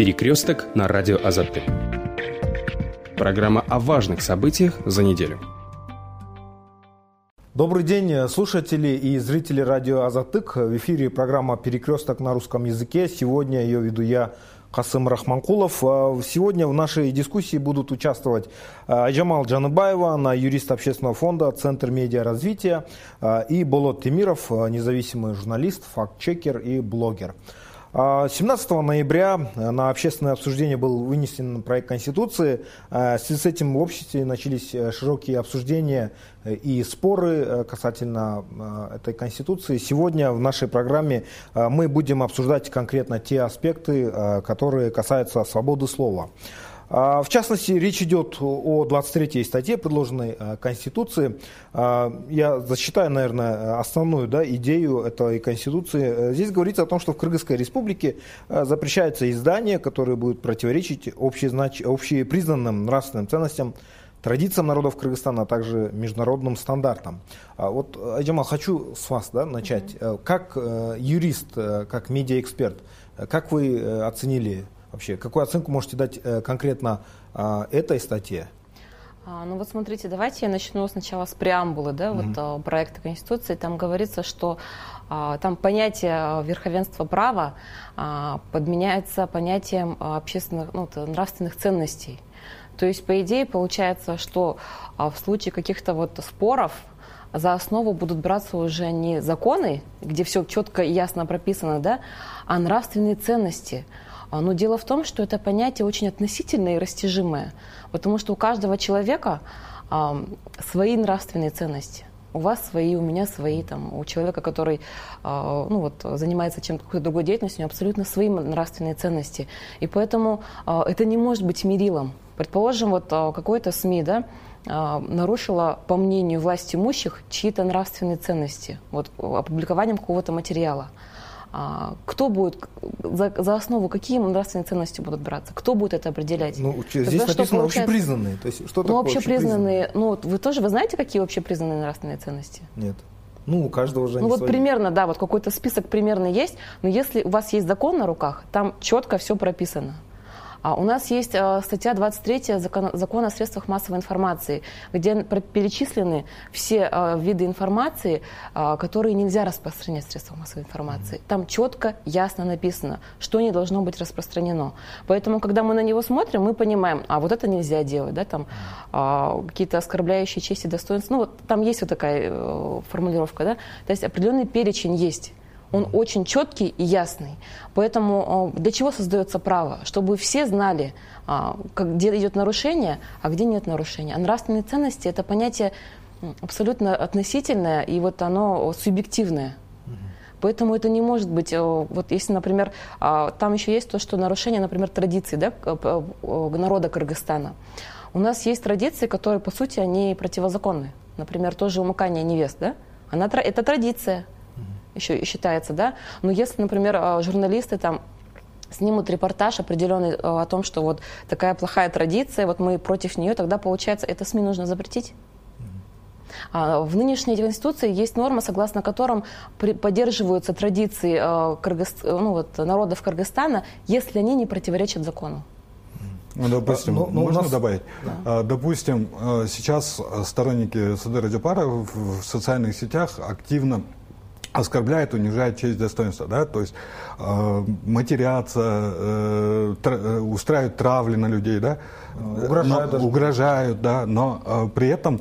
Перекресток на радио Азатты. Программа о важных событиях за неделю. Добрый день, слушатели и зрители радио Азатык. В эфире программа «Перекресток на русском языке». Сегодня ее веду я, Касым Рахманкулов. А, сегодня в нашей дискуссии будут участвовать а, Джамал Джаныбаева, она юрист общественного фонда Центр медиа развития, а, и Болот Темиров, независимый журналист, факт-чекер и блогер. 17 ноября на общественное обсуждение был вынесен проект Конституции. В связи с этим в обществе начались э, широкие обсуждения э, и споры э, касательно этой Конституции. Сегодня в нашей программе мы будем обсуждать конкретно те аспекты, которые касаются свободы слова. А, в частности, речь идет о 23 статье, предложенной а, Конституции. А, я зачитаю, наверное, основную да, идею этой Конституции. Здесь говорится о том, что в Кыргызской республике запрещаются издания, которые будут противоречить общезнач... общепризнанным нравственным ценностям традициям народов Кыргызстана, а также международным стандартам. Вот, Айджамал, хочу с вас да, начать. Mm-hmm. Как э, юрист, э, как медиаэксперт, как вы оценили вообще? Какую оценку можете дать э, конкретно а, этой статье? А, ну вот смотрите, давайте я начну сначала с преамбулы, да, mm-hmm. вот а, проекта Конституции. Там говорится, что там понятие верховенства права подменяется понятием общественных, ну, нравственных ценностей. То есть, по идее, получается, что в случае каких-то вот споров за основу будут браться уже не законы, где все четко и ясно прописано, да, а нравственные ценности – но дело в том, что это понятие очень относительное и растяжимое, потому что у каждого человека а, свои нравственные ценности. У вас свои, у меня свои, там, у человека, который а, ну, вот, занимается чем-то какой-то другой деятельностью, у него абсолютно свои нравственные ценности. И поэтому это не может быть мерилом. Предположим, вот какой-то СМИ, да, нарушила, по мнению власть имущих, чьи-то нравственные ценности, вот, опубликованием какого-то материала. А, кто будет за, за основу, какие нравственные ценности будут браться? Кто будет это определять? Ну, здесь Тогда написано общепризнанные. То есть, что ну, общепризнанные, ну, вы тоже, вы знаете, какие общепризнанные нравственные ценности? Нет. Ну, у каждого уже Ну, вот свои. примерно, да, вот какой-то список примерно есть, но если у вас есть закон на руках, там четко все прописано. А у нас есть э, статья 23 закона, закона о средствах массовой информации, где перечислены все э, виды информации, э, которые нельзя распространять в средствах массовой информации. Там четко, ясно написано, что не должно быть распространено. Поэтому, когда мы на него смотрим, мы понимаем, а вот это нельзя делать, да, там какие-то оскорбляющие честь и достоинство. Ну, вот там есть вот такая формулировка, да, то есть определенный перечень есть он очень четкий и ясный. Поэтому для чего создается право? Чтобы все знали, а, где идет нарушение, а где нет нарушения. А нравственные ценности – это понятие абсолютно относительное, и вот оно субъективное. Поэтому это не может быть, вот если, например, а, там еще есть то, что нарушение, например, традиций да, народа Кыргызстана. У нас есть традиции, которые, по сути, они противозаконны. Например, тоже умыкание невест, да? Она, это традиция еще считается, да. Но если, например, а, журналисты там снимут репортаж определенный а, о том, что вот такая плохая традиция, вот мы против нее, тогда получается, это СМИ нужно запретить. А, в нынешней Конституции есть норма, согласно которым поддерживаются традиции Кыргыз... ну, вот, народов Кыргызстана, если они не противоречат закону. Ну, допустим, ну, ну, можно нас... добавить? Да. Допустим, сейчас сторонники Садыра Джапара в социальных сетях активно оскорбляет, унижает честь достоинства, да, то есть э, матерятся, э, тр, э, устраивают травли на людей, да, угрожают, но, угрожают да, но э, при этом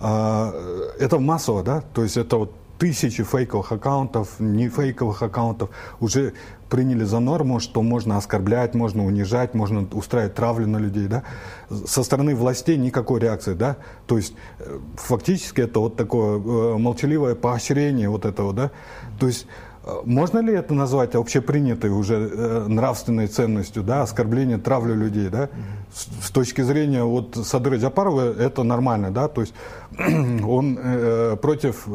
э, это массово, да, то есть это вот тысячи фейковых аккаунтов, не фейковых аккаунтов уже приняли за норму, что можно оскорблять, можно унижать, можно устраивать травлю на людей, да. Со стороны властей никакой реакции, да. То есть э, фактически это вот такое э, молчаливое поощрение вот этого, да. То есть можно ли это назвать общепринятой уже э, нравственной ценностью, да, оскорбление, травлю людей, да? С, с точки зрения вот Садыра Джапарова это нормально, да, то есть он э, против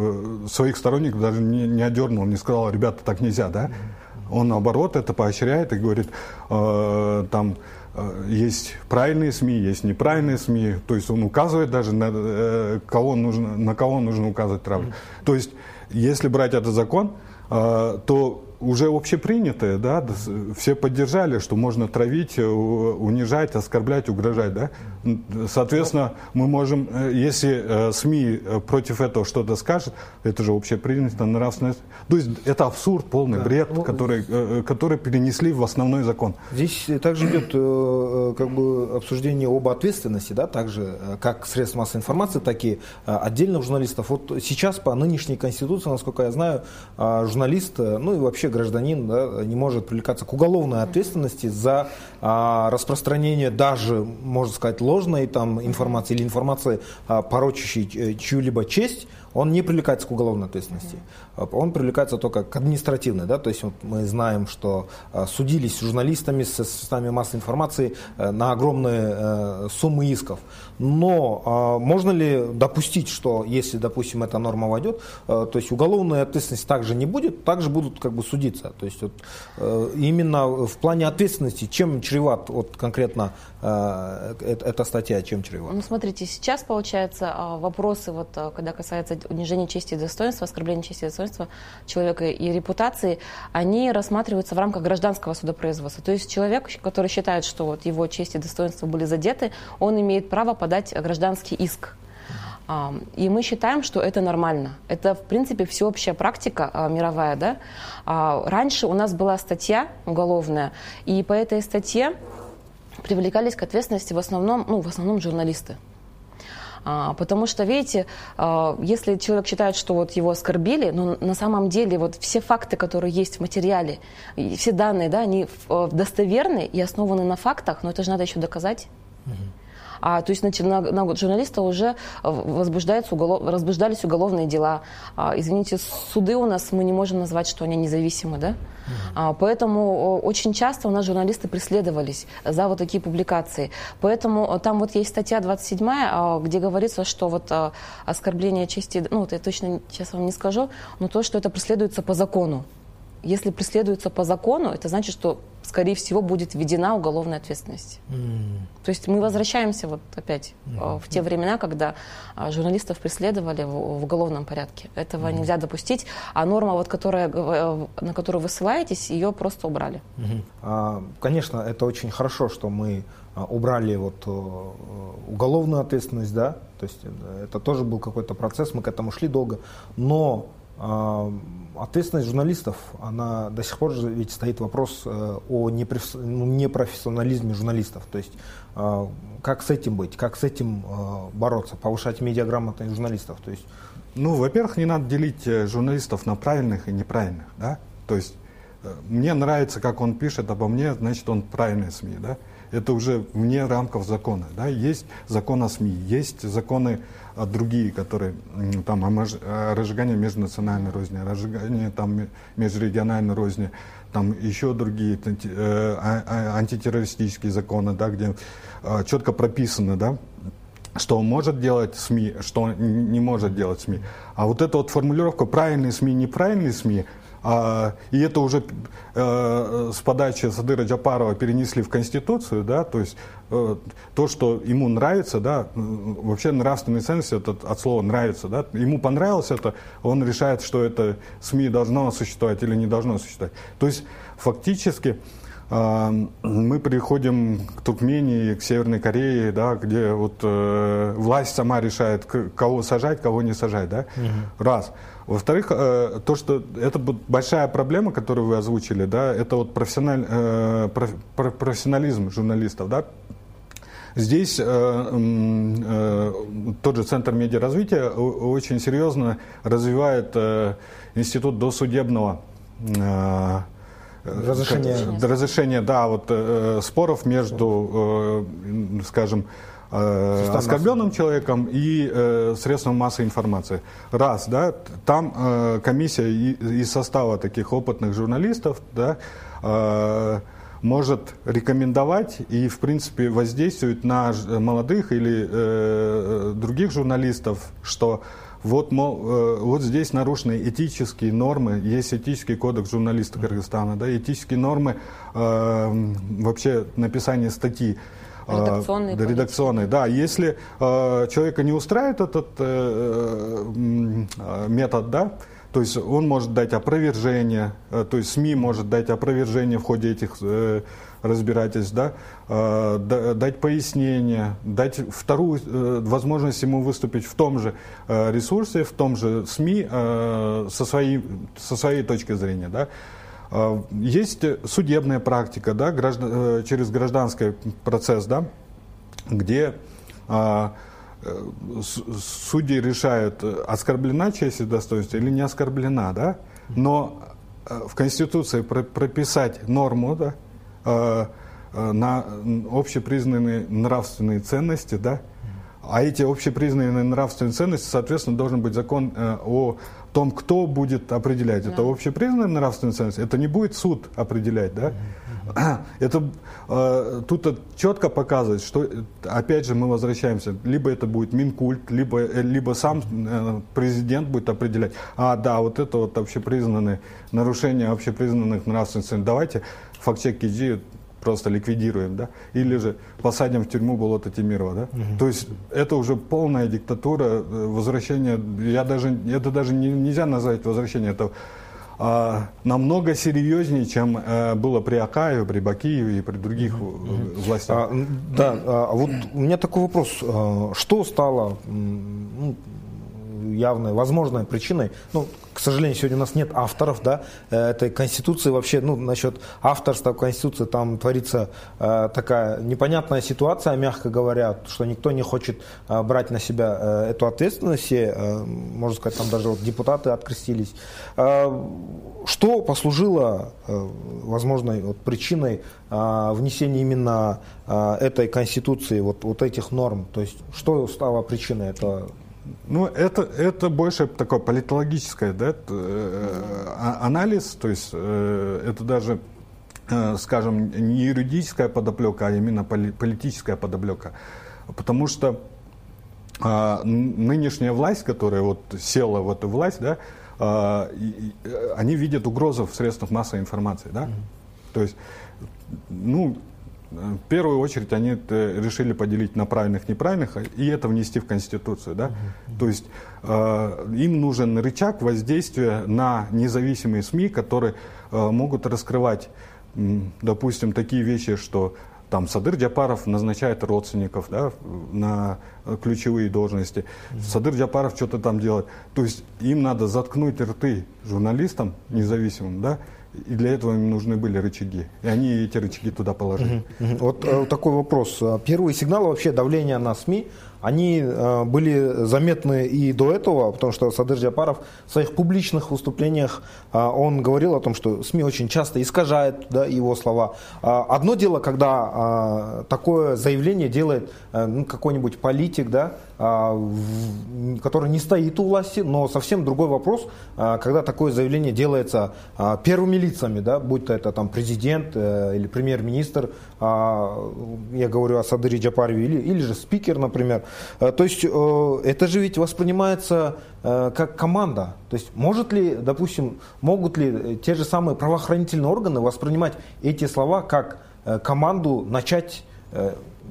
своих сторонников даже не, не одернул, не сказал, ребята, так нельзя, да? Он наоборот это поощряет и говорит, э, там э, есть правильные СМИ, есть неправильные СМИ. То есть он указывает даже на э, кого нужно, на кого нужно указывать травлю. То есть если брать этот закон, э, то уже общепринятое, да, все поддержали, что можно травить, э, унижать, оскорблять, угрожать, да. Соответственно, мы можем, э, если СМИ против этого что-то скажет, это же общепринято, нравственность. То есть это абсурд, полный да. бред, ну, который, который перенесли в основной закон. Здесь также идет как бы обсуждение об ответственности, да, также как средств массовой информации, так и отдельных журналистов. Вот сейчас по нынешней конституции, насколько я знаю, журналист, ну и вообще гражданин да, не может привлекаться к уголовной ответственности за а, распространение даже, можно сказать, ложной там, информации или информации, а, порочащей э, чью-либо честь, он не привлекается к уголовной ответственности. Он привлекается только к административной. Да? То есть вот мы знаем, что а, судились журналистами с средствами массовой информации э, на огромные э, суммы исков. Но а, можно ли допустить, что если, допустим, эта норма войдет, то есть уголовная ответственность также не будет, также будут как бы судиться. То есть вот, именно в плане ответственности, чем чреват вот, конкретно эта статья, чем чреват? Ну, смотрите, сейчас, получается, а, вопросы, вот, когда касается унижения чести и достоинства, оскорбления чести и достоинства человека и репутации, они рассматриваются в рамках гражданского судопроизводства. То есть человек, который считает, что вот его честь и достоинство были задеты, он имеет право подать гражданский иск. И мы считаем, что это нормально. Это, в принципе, всеобщая практика а, мировая. Да? А, раньше у нас была статья уголовная, и по этой статье привлекались к ответственности в основном, ну, в основном журналисты. А, потому что, видите, если человек считает, что вот его оскорбили, но на самом деле вот все факты, которые есть в материале, все данные, да, они э, достоверны и основаны на фактах, но это же надо еще доказать. А, то есть на, на, на журналиста уже возбуждаются уголов, возбуждались уголовные дела. А, извините, суды у нас мы не можем назвать, что они независимы, да? А, поэтому очень часто у нас журналисты преследовались за вот такие публикации. Поэтому там вот есть статья 27, а, где говорится, что вот оскорбление чести, ну вот я точно сейчас вам не скажу, но то, что это преследуется по закону. Если преследуется по закону, это значит, что скорее всего, будет введена уголовная ответственность. Mm. То есть мы возвращаемся вот опять mm. в те времена, когда а, журналистов преследовали в, в уголовном порядке. Этого mm. нельзя допустить, а норма, вот, которая, э, на которую вы ссылаетесь, ее просто убрали. Mm-hmm. Конечно, это очень хорошо, что мы а, убрали вот уголовную ответственность, да, то есть это тоже был какой-то процесс, мы к этому шли долго, но ответственность журналистов, она до сих пор же ведь стоит вопрос э, о ну, непрофессионализме журналистов. То есть э, как с этим быть, как с этим э, бороться, повышать медиаграмотность журналистов. То есть, ну, во-первых, не надо делить журналистов на правильных и неправильных, да. То есть мне нравится, как он пишет обо мне, значит, он правильный СМИ, да это уже вне рамков закона. Да? Есть закон о СМИ, есть законы а, другие, которые там о разжигании межнациональной розни, о разжигании там, межрегиональной розни, там еще другие э, а, а, антитеррористические законы, да, где четко прописано, да, что может делать СМИ, что не может делать СМИ. А вот эта вот формулировка правильные СМИ, неправильные СМИ, а, и это уже э, с подачи Садыра Джапарова перенесли в Конституцию, да, то есть э, то, что ему нравится, да, вообще нравственные ценности это от слова нравится, да, ему понравилось это, он решает, что это СМИ должно существовать или не должно существовать. То есть фактически э, мы приходим к Туркмении, к Северной Корее, да, где вот э, власть сама решает, кого сажать, кого не сажать, да, угу. раз. Во-вторых, э, то, что это большая проблема, которую вы озвучили, да, это вот профессиональ, э, профессионализм журналистов, да. Здесь э, тот же Центр медиаразвития очень серьезно развивает институт досудебного разрешения, разрешения да, вот, споров между, скажем, э, оскорбленным человеком и э, средством массовой информации. Раз, да, там э, комиссия из состава таких опытных журналистов, да, э, может рекомендовать и, в принципе, воздействовать на молодых или э, других журналистов, что вот, мол, э, вот здесь нарушены этические нормы, есть этический кодекс журналистов Кыргызстана, да, этические нормы э, вообще написания статьи. Редакционный. Да, редакционный, да. Если э, человека не устраивает этот э, э, метод, да, То есть он может дать опровержение, э, то есть СМИ может дать опровержение в ходе этих э, разбирательств, да, э, дать пояснение, дать вторую возможность ему выступить в том же ресурсе, в том же СМИ со своей, со своей точки зрения. Да. Есть судебная практика да, граждан, через гражданский процесс, да, где Э, судьи решают, э, оскорблена честь и достоинство или не оскорблена, да? Но э, в Конституции прописать норму, да, на общепризнанные нравственные ценности, да, а эти общепризнанные нравственные ценности, соответственно, должен быть закон о том, кто будет определять. Да. Это общепризнанные нравственные ценности, это не будет суд определять, да? Это э, тут четко показывает, что опять же мы возвращаемся, либо это будет Минкульт, либо, э, либо сам э, президент будет определять, а да, вот это вот общепризнанные нарушения общепризнанных нравственных ценностей, давайте факт-чек просто ликвидируем, да, или же посадим в тюрьму Болота Тимирова, да. Угу. То есть это уже полная диктатура, э, возвращение, я даже, это даже не, нельзя назвать возвращение, это а, намного серьезнее, чем а, было при Акаеве, при Бакиеве и при других mm-hmm. властях. А, да, а вот у меня такой вопрос. А, что стало ну, явной, возможной причиной, ну, к сожалению, сегодня у нас нет авторов, да, э, этой Конституции вообще, ну, насчет авторства Конституции, там творится э, такая непонятная ситуация, мягко говоря, что никто не хочет э, брать на себя э, эту ответственность, все, э, можно сказать, там даже вот депутаты открестились. Э, что послужило э, возможной вот, причиной э, внесения именно э, этой Конституции, вот, вот этих норм? То есть, что стало причиной этого? Ну, это, это больше такое политологическое да, э, а, анализ, то есть э, это даже, э, скажем, не юридическая подоплека, а именно политическая подоплека. Потому что а, нынешняя власть, которая вот села в эту власть, да, а, они видят угрозу в средствах массовой информации. Да? То есть, ну, в первую очередь они решили поделить на правильных и неправильных и это внести в Конституцию. Да? Mm-hmm. То есть э, им нужен рычаг воздействия на независимые СМИ, которые э, могут раскрывать, э, допустим, такие вещи, что там Садыр Джапаров назначает родственников да, на ключевые должности. Mm-hmm. Садыр Джапаров что-то там делает. То есть им надо заткнуть рты журналистам независимым, да, и для этого им нужны были рычаги. И они эти рычаги туда положили. Угу, угу. Вот э, такой вопрос. Первые сигналы вообще давления на СМИ они э, были заметны и до этого, потому что Садыр Джапаров в своих публичных выступлениях э, он говорил о том, что СМИ очень часто искажают да, его слова. Э, одно дело, когда такое заявление делает ну, какой-нибудь политик, да, который не стоит у власти, но совсем другой вопрос, когда такое заявление делается первыми лицами, да, будь то это там президент или премьер-министр, я говорю о Садыре Джапарове, или, или же спикер, например, то есть э, это же ведь воспринимается э, как команда. То есть может ли, допустим, могут ли те же самые правоохранительные органы воспринимать эти слова как команду начать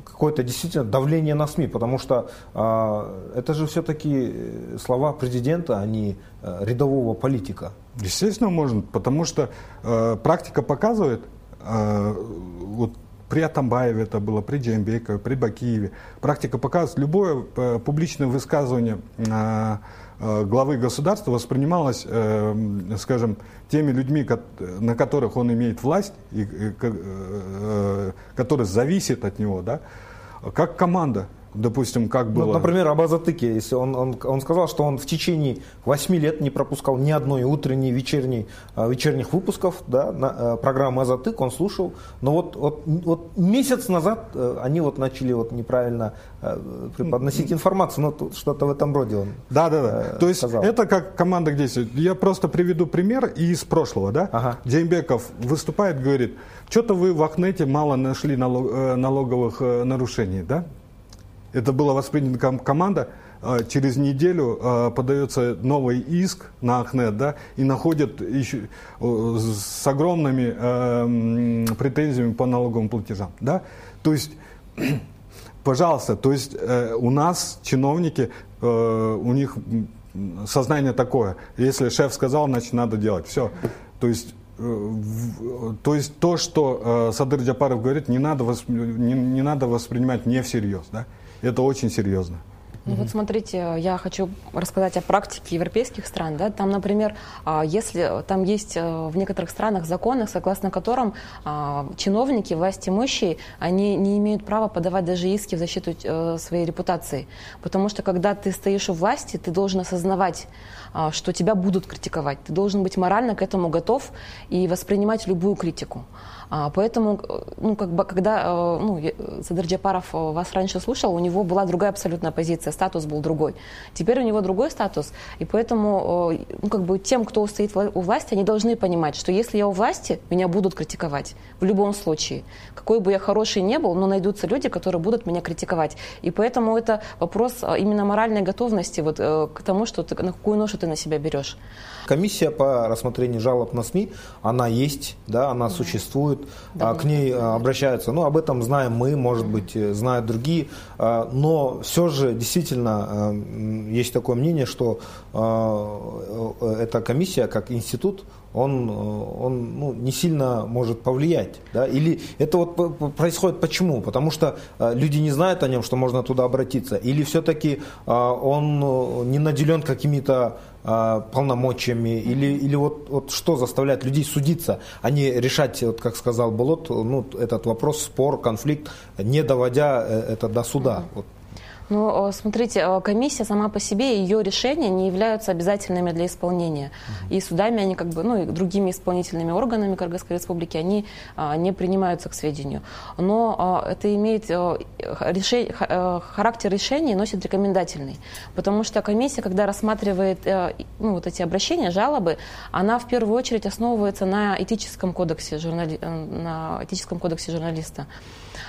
какое-то действительно давление на СМИ, потому что э, это же все-таки слова президента, а не э, рядового политика. Естественно, можно, потому что э, практика показывает, э, вот при Атамбаеве это было, при Джембекове, при Бакиеве. Практика показывает, любое э, публичное высказывание э, э, главы государства воспринималось, скажем, теми людьми, на которых он имеет власть, и, которые зависят от него, да, как команда допустим, как ну, было... Ну, например, об Азатыке, если он, он, он сказал, что он в течение 8 лет не пропускал ни одной утренней, вечерней, а, вечерних выпусков да, на, а, программы Азатык, он слушал, но вот, вот, вот месяц назад э, они вот начали вот неправильно э, преподносить информацию, ну, что-то в этом роде он Да, да, да. Э, То есть сказал. это как команда действует. Я просто приведу пример из прошлого, да? Ага. Дембеков выступает, говорит, что-то вы в Ахнете мало нашли налог, налоговых нарушений, да? Это была воспринята как команда. А, через неделю а, подается новый иск на Ахнет, да, и находят еще с огромными э, претензиями по налоговым платежам, да. То есть, пожалуйста, то есть э, у нас чиновники, э, у них сознание такое. Если шеф сказал, значит надо делать. Все. То есть то есть то, что э, Садыр Джапаров говорит, не надо, восп... не, не надо воспринимать не всерьез. Да? Это очень серьезно. Ну, вот смотрите, я хочу рассказать о практике европейских стран. Да? Там, например, а, если там есть э, в некоторых странах законы, согласно которым а, чиновники, власть имущие, они не имеют права подавать даже иски в защиту э, своей репутации. Потому что когда ты стоишь у власти, ты должен осознавать, а, что тебя будут критиковать. Ты должен быть морально к этому готов и воспринимать любую критику. А, поэтому, ну, как бы, когда э, ну, Садыр Джапаров э, вас раньше слушал, у него была другая абсолютная позиция, статус был другой. Теперь у него другой статус, и поэтому э, ну, как бы, тем, кто стоит у власти, они должны понимать, что если я у власти, меня будут критиковать в любом случае. Какой бы я хороший не был, но найдутся люди, которые будут меня критиковать. И поэтому это вопрос именно моральной готовности вот, к тому, что ты, на какую ношу ты на себя берешь. Комиссия по рассмотрению жалоб на СМИ, она есть, да, она да. существует, да. к ней а, обращаются. Ну, об этом знаем мы, может быть, э, знают другие, а, но все же действительно а, есть такое мнение, что э, эта комиссия как институт, он, он ну, не сильно может повлиять. Да? Или это вот происходит почему? Потому что люди не знают о нем, что можно туда обратиться. Или все-таки он не наделен какими-то а, полномочиями, или, или вот, вот что заставляет людей судиться, а не решать, вот как сказал Болот, ну, этот вопрос, спор, конфликт, не доводя э, это до суда. Вот ну, э, смотрите, э, комиссия сама по себе, ее решения не являются обязательными для исполнения. Угу. И судами они как бы, ну и другими исполнительными органами Кыргызской республики, они а, не принимаются к сведению. Но а, это имеет а, решение, характер решения носит рекомендательный. Потому что комиссия, когда рассматривает ну, вот эти обращения, жалобы, она в первую очередь основывается на этическом кодексе, журнали... на этическом кодексе журналиста.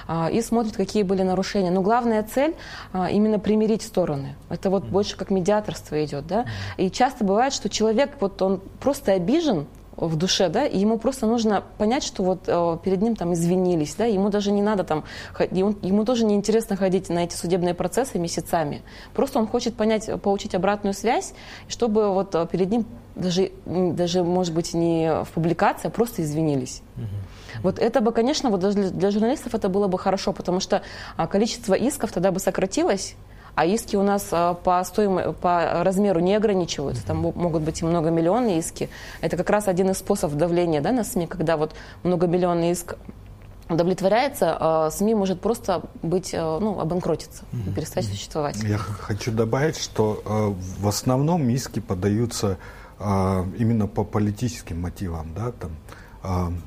А, и смотрит, какие были нарушения. Но главная цель а, именно примирить стороны. Это вот больше как медиаторство идет, да. И часто бывает, что человек вот он просто обижен, в душе, да, и ему просто нужно понять, что вот э, перед ним там извинились, да, ему даже не надо там, ему, ему тоже не интересно ходить на эти судебные процессы месяцами, просто он хочет понять, получить обратную связь, чтобы вот перед ним даже, даже может быть не в публикации, а просто извинились. Угу. Вот это бы, конечно, вот для, для журналистов это было бы хорошо, потому что а, количество исков тогда бы сократилось, а иски у нас а, по, стоим... по размеру не ограничиваются. Там могут быть и многомиллионные иски. Это как раз один из способов давления да, на СМИ, когда вот многомиллионный иск удовлетворяется, а СМИ может просто быть, ну, обанкротиться и перестать существовать. Я хочу добавить, что в основном иски подаются именно по политическим мотивам, да, там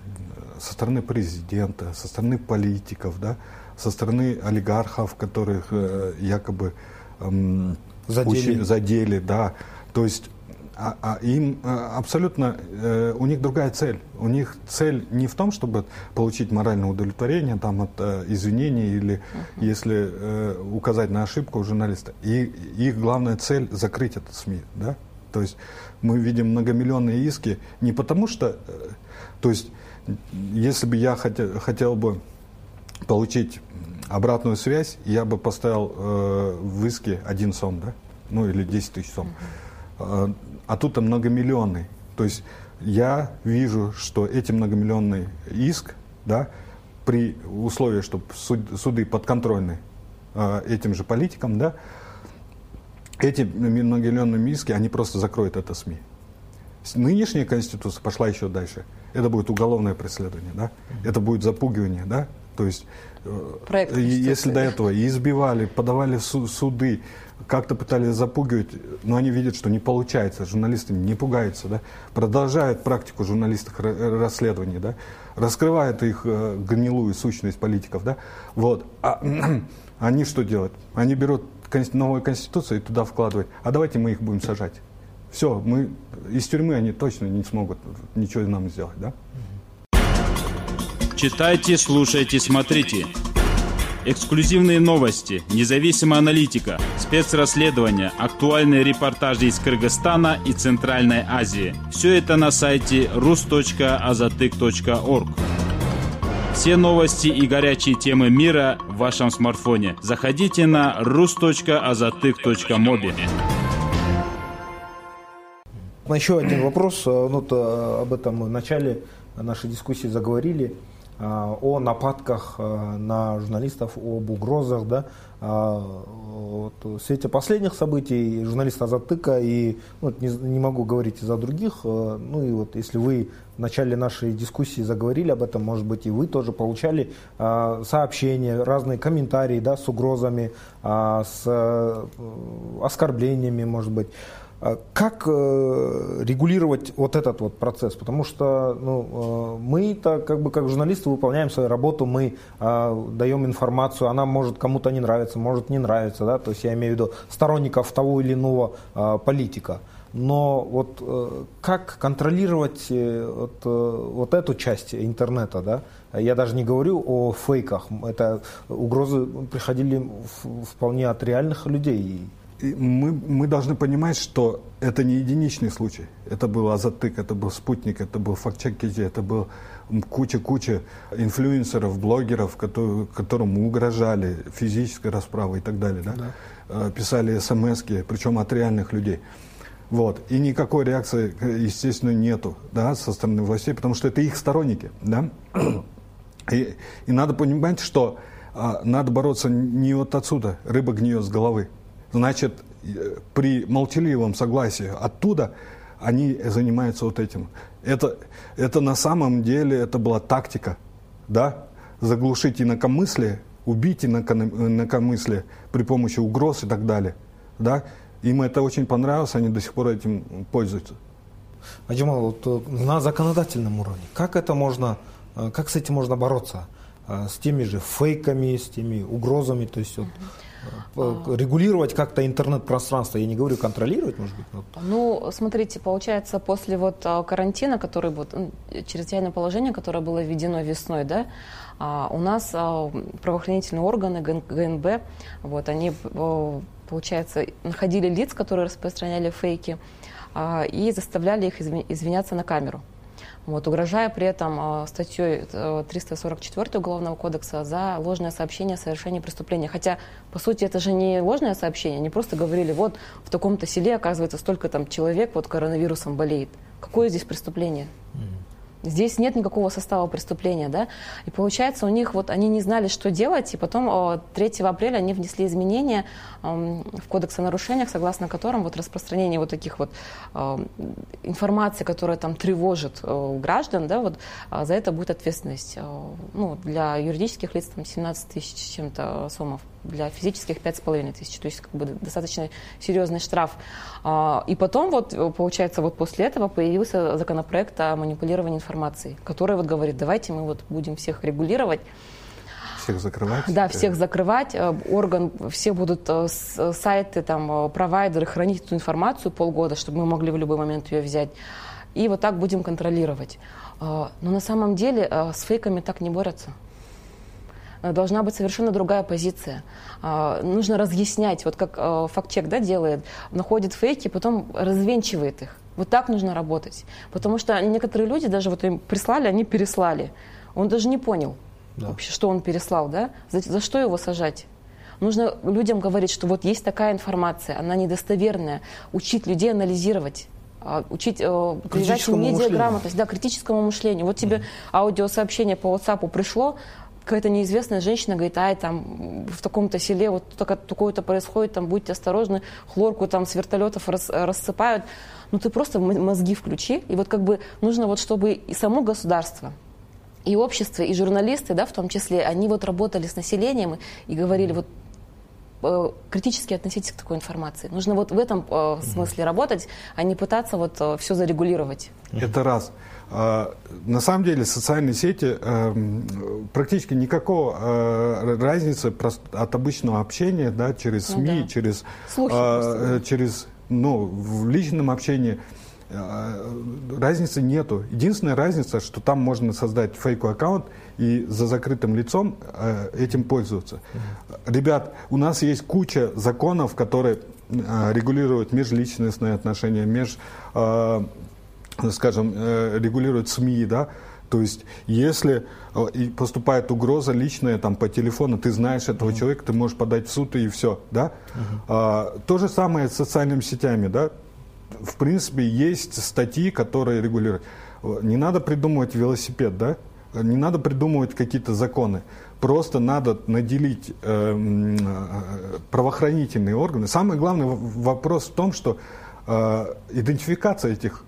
со стороны президента, со стороны политиков, да, со стороны олигархов, которых э, якобы эм, задели. задели, да. То есть а, а им а, абсолютно, э, у них другая цель. У них цель не в том, чтобы получить моральное удовлетворение там, от э, извинений или uh-huh. если э, указать на ошибку журналиста. И их главная цель закрыть этот СМИ. Да? То есть мы видим многомиллионные иски не потому что, э, то есть если бы я хотел, хотел бы получить обратную связь, я бы поставил э, в иске один сом, да? Ну или 10 тысяч сом. Uh-huh. А тут там многомиллионный. То есть я вижу, что эти многомиллионный иск, да, при условии, что суд, суды подконтрольны э, этим же политикам, да, эти многомиллионные иски, они просто закроют это СМИ. Нынешняя конституция пошла еще дальше это будет уголовное преследование, да? Это будет запугивание, да? То есть, э, Проект если до этого и избивали, подавали суды, как-то пытались запугивать, но они видят, что не получается, журналисты не пугаются, да? Продолжают практику журналистов расследований, да? Раскрывают их э, гнилую сущность политиков, да? Вот. А они что делают? Они берут новую конституцию и туда вкладывают. А давайте мы их будем сажать все, мы из тюрьмы они точно не смогут ничего нам сделать, да? Читайте, слушайте, смотрите. Эксклюзивные новости, независимая аналитика, спецрасследования, актуальные репортажи из Кыргызстана и Центральной Азии. Все это на сайте rus.azatyk.org. Все новости и горячие темы мира в вашем смартфоне. Заходите на rus.azatyk.mobi. Еще один вопрос, ну, вот, об этом в начале нашей дискуссии заговорили. А, о нападках на журналистов, об угрозах. Да? Вот, в свете последних событий журналиста Азатыка и ну, не, не могу говорить за других, ну и вот если вы в начале нашей дискуссии заговорили об этом, может быть и вы тоже получали сообщения, разные комментарии да, с угрозами, с э, оскорблениями, может быть. А как э, регулировать вот этот вот процесс? Потому что ну, э, мы-то как бы как журналисты выполняем свою работу, мы э, даем информацию, она может кому-то не нравиться, может не нравиться, да, то есть я имею в виду сторонников того или иного политика. Но вот как контролировать вот, вот эту часть интернета, да? Я даже не говорю о фейках, это угрозы приходили вполне от реальных людей мы, мы должны понимать, что это не единичный случай. Это был Азатык, это был Спутник, это был Фактчекити, это был куча-куча инфлюенсеров, блогеров, которые, которым угрожали физической расправой и так далее. Да? Да. Э, писали смс причем от реальных людей. Вот. И никакой реакции, естественно, нету да, со стороны властей, потому что это их сторонники. Да? И, и надо понимать, что а, надо бороться не вот отсюда, рыба гниет с головы. Значит, э, при молчаливом согласии оттуда они занимаются вот этим. Это, это на самом деле это была тактика, да, заглушить инакомыслие, убить инакомыслие при помощи угроз и так далее, да. Им это очень понравилось, они до сих пор этим пользуются. Аджимал, вот э, на законодательном уровне, как это можно, э, как с этим можно бороться? С теми же фейками, с теми угрозами, то есть вот, Э, регулировать как-то интернет-пространство, я не говорю контролировать, может быть? Вот. Ну, смотрите, получается, после вот э, карантина, который вот, чрезвычайное положение, которое было введено весной, да, а, у нас а, правоохранительные органы, ГНБ, вот, они, э, получается, находили лиц, которые распространяли фейки, а, и заставляли их извиняться на камеру вот, угрожая при этом э, статьей 344 э, Уголовного кодекса за ложное сообщение о совершении преступления. Хотя, по сути, это же не ложное сообщение, они просто говорили, вот в таком-то селе, оказывается, столько там человек вот коронавирусом болеет. Какое здесь преступление? Mm-hmm. Здесь нет никакого состава преступления, да, и получается у них вот они не знали, что делать, и потом 3 апреля они внесли изменения в кодекс о нарушениях, согласно которым вот распространение вот таких вот информации, которая там тревожит э, граждан, да, вот а, за это будет ответственность, э, ну, для юридических лиц там 17 тысяч чем-то сомов для физических 5,5 тысяч, то есть как бы достаточно серьезный штраф. А, и потом вот, получается, вот после этого появился законопроект о манипулировании информацией, который вот говорит, давайте мы вот будем всех регулировать, всех закрывать? Да, всех закрывать. Э, орган, все будут э, сайты, там, э, провайдеры хранить эту информацию полгода, чтобы мы могли в любой момент ее взять. И вот так будем контролировать. Но на самом деле с фейками так не борются. Э, должна быть совершенно другая позиция. А, нужно разъяснять, вот как э, фактчек да, делает, находит фейки, потом развенчивает их. Вот так нужно работать. Потому что некоторые люди даже вот им прислали, они переслали. Он даже не понял да. вообще, что он переслал, да? За, за что его сажать? Нужно людям говорить, что вот есть такая информация, она недостоверная. Учить людей анализировать а, учить э, передачу медиаграмотность, да, критическому мышлению. Вот тебе mm-hmm. аудиосообщение по WhatsApp пришло, какая-то неизвестная женщина говорит, ай, там в таком-то селе вот такое-то происходит, там будьте осторожны, хлорку там с вертолетов рас, рассыпают. Ну ты просто мозги включи, и вот как бы нужно вот, чтобы и само государство, и общество, и журналисты, да, в том числе, они вот работали с населением и говорили, вот критически относитесь к такой информации. Нужно вот в этом э, смысле работать, а не пытаться вот э, все зарегулировать. Это раз. А, на самом деле социальные сети эм, практически никакого э, разницы от обычного общения да, через СМИ, ну, да. через, Слухи а, через ну, в личном общении э, разницы нету. Единственная разница, что там можно создать фейковый аккаунт и за закрытым лицом э, этим пользоваться. Ребят, у нас есть куча законов, которые регулируют межличностные отношения, меж скажем, э, регулирует СМИ, да, то есть, если э, поступает угроза личная там, по телефону, ты знаешь этого uh-huh. человека, ты можешь подать в суд и все. Да? Uh-huh. А, то же самое с социальными сетями. Да? В принципе, есть статьи, которые регулируют. Не надо придумывать велосипед, да? Не надо придумывать какие-то законы. Просто надо наделить э, э, правоохранительные органы. Самый главный вопрос в том, что э, идентификация этих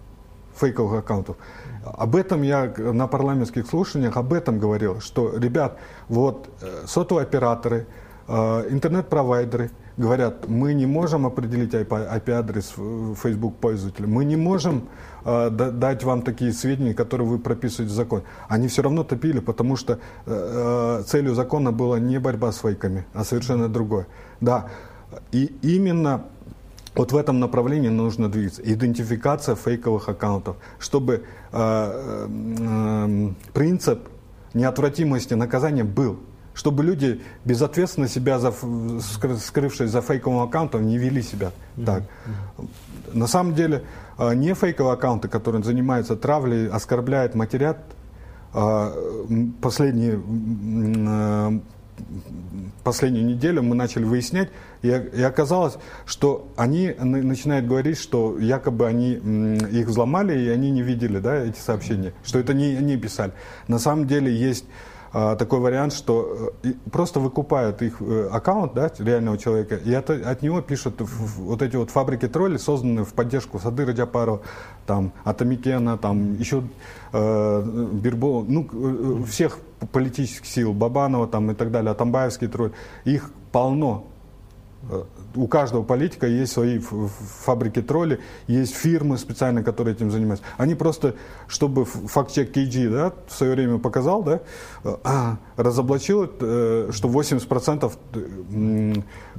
фейковых аккаунтов. Об этом я на парламентских слушаниях об этом говорил, что, ребят, вот э, сотовые операторы, э, интернет-провайдеры говорят, мы не можем определить IP-адрес Facebook пользователя, мы не можем э, дать вам такие сведения, которые вы прописываете в закон. Они все равно топили, потому что целью закона была не борьба с фейками, а совершенно другое. Да, и именно вот в этом направлении нужно двигаться. Идентификация фейковых аккаунтов, чтобы э, э, принцип неотвратимости наказания был. Чтобы люди безответственно себя, за, скрывшись за фейковым аккаунтом, не вели себя так. На самом деле, э, не фейковые аккаунты, которые занимаются травлей, оскорбляют, матерят, э, последние э, последнюю неделю мы начали выяснять, и, и оказалось, что они начинают говорить, что якобы они их взломали, и они не видели да, эти сообщения, что это не они писали. На самом деле есть а, такой вариант, что э, просто выкупают их э, аккаунт да, реального человека, и это, от него пишут вот эти вот фабрики тролли, созданные в поддержку Садыра Джапарова, там, Атамикена, там, еще э, Бирбо, ну, э, всех политических сил, Бабанова там, и так далее, Атамбаевский тролль, их полно у каждого политика есть свои фабрики тролли, есть фирмы специальные, которые этим занимаются. Они просто, чтобы факт-чек KG да, в свое время показал, да, а, разоблачил, э, что 80%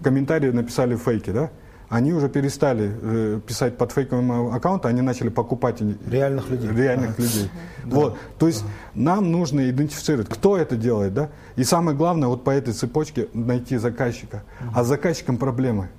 комментариев написали фейки. Да? Они уже перестали э, писать под фейковым аккаунтом, они начали покупать реальных людей. Реальных ага. людей. Да. Вот. То есть ага. нам нужно идентифицировать, кто это делает, да? И самое главное, вот по этой цепочке найти заказчика. А с заказчиком проблемы.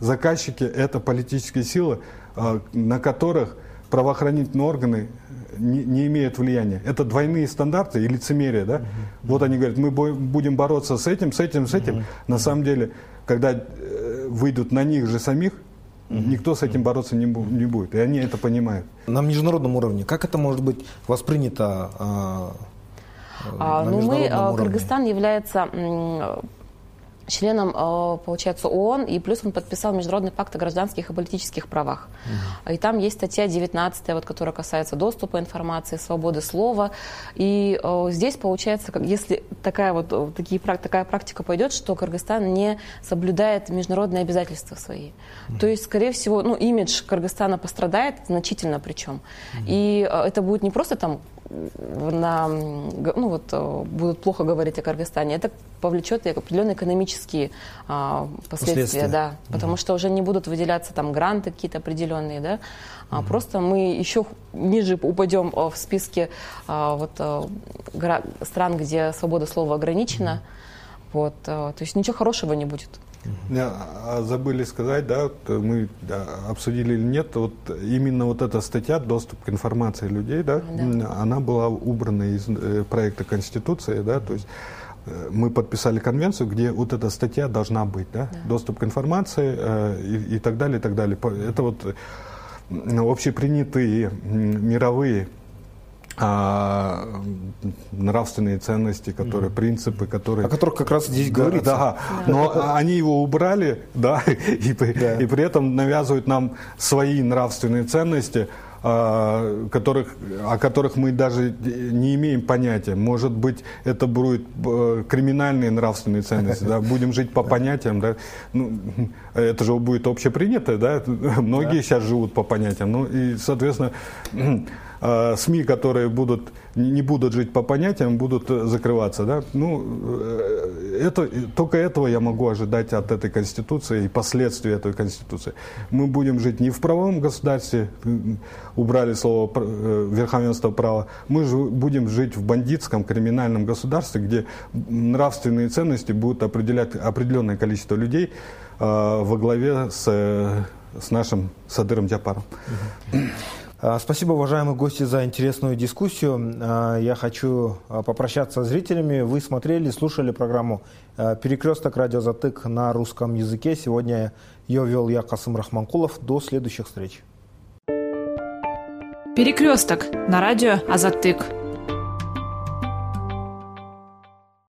Заказчики это политические силы, э, на которых правоохранительные органы не, не имеют влияния. Это двойные стандарты и лицемерие, да? Угу. Вот они говорят, мы будем бороться с этим, с этим, с этим. Угу. На самом деле, когда э, выйдут на них же самих, угу. никто с этим бороться не, не будет. И они это понимают. На международном уровне, как это может быть воспринято? А, а, ну, мы, а, уровне? Кыргызстан является членом, э, получается, ООН, и плюс он подписал Международный пакт о гражданских и политических правах. Угу. И там есть статья 19, вот, которая касается доступа информации, свободы слова. И э, здесь, получается, как, если такая, вот, э, такие, такая практика пойдет, что Кыргызстан не соблюдает международные обязательства свои. Угу. То есть, скорее всего, ну, имидж Кыргызстана пострадает значительно причем. Угу. И э, это будет не просто там на, ну вот, э, будут плохо говорить о Кыргызстане, это повлечет определенные экономические а, последствия, последствия, да, угу. потому что уже не будут выделяться там гранты какие-то определенные, да, а угу. просто мы еще ниже упадем э, в списке а, вот, а, стран, где свобода слова ограничена, угу. вот, а, то есть ничего хорошего не будет. А забыли сказать, да, мы обсудили или нет, вот именно вот эта статья «Доступ к информации людей», да, да. она была убрана из э, проекта Конституции, да, то есть э, мы подписали конвенцию, где вот эта статья должна быть, да, да. доступ к информации э, и, и так далее, и так далее. Это вот общепринятые мировые а, нравственные ценности, которые, принципы, которые... О которых как раз здесь говорится. Да, да. но они его убрали, да, и, да. и при этом навязывают нам свои нравственные ценности, а, которых, о которых мы даже не имеем понятия. Может быть, это будут э, криминальные нравственные ценности, да, будем жить по понятиям, да. Ну, это же будет общепринято, да, многие да. сейчас живут по понятиям, ну и, соответственно, э, СМИ, которые будут, не будут жить по понятиям, будут э, закрываться. Да? Ну, э, это, только этого я могу ожидать от этой Конституции и последствий этой Конституции. Мы будем жить не в правовом государстве, убрали слово э, верховенство права, мы же будем жить в бандитском криминальном государстве, где нравственные ценности будут определять определенное количество людей э, во главе с, с нашим Садыром Джапаром. А, спасибо, уважаемые гости, за интересную дискуссию. А, я хочу а, попрощаться с зрителями. Вы смотрели, слушали программу «Перекресток. Радиозатык» на русском языке. Сегодня ее вел я, Касым Рахманкулов. До следующих встреч. Перекресток на радио Азатык.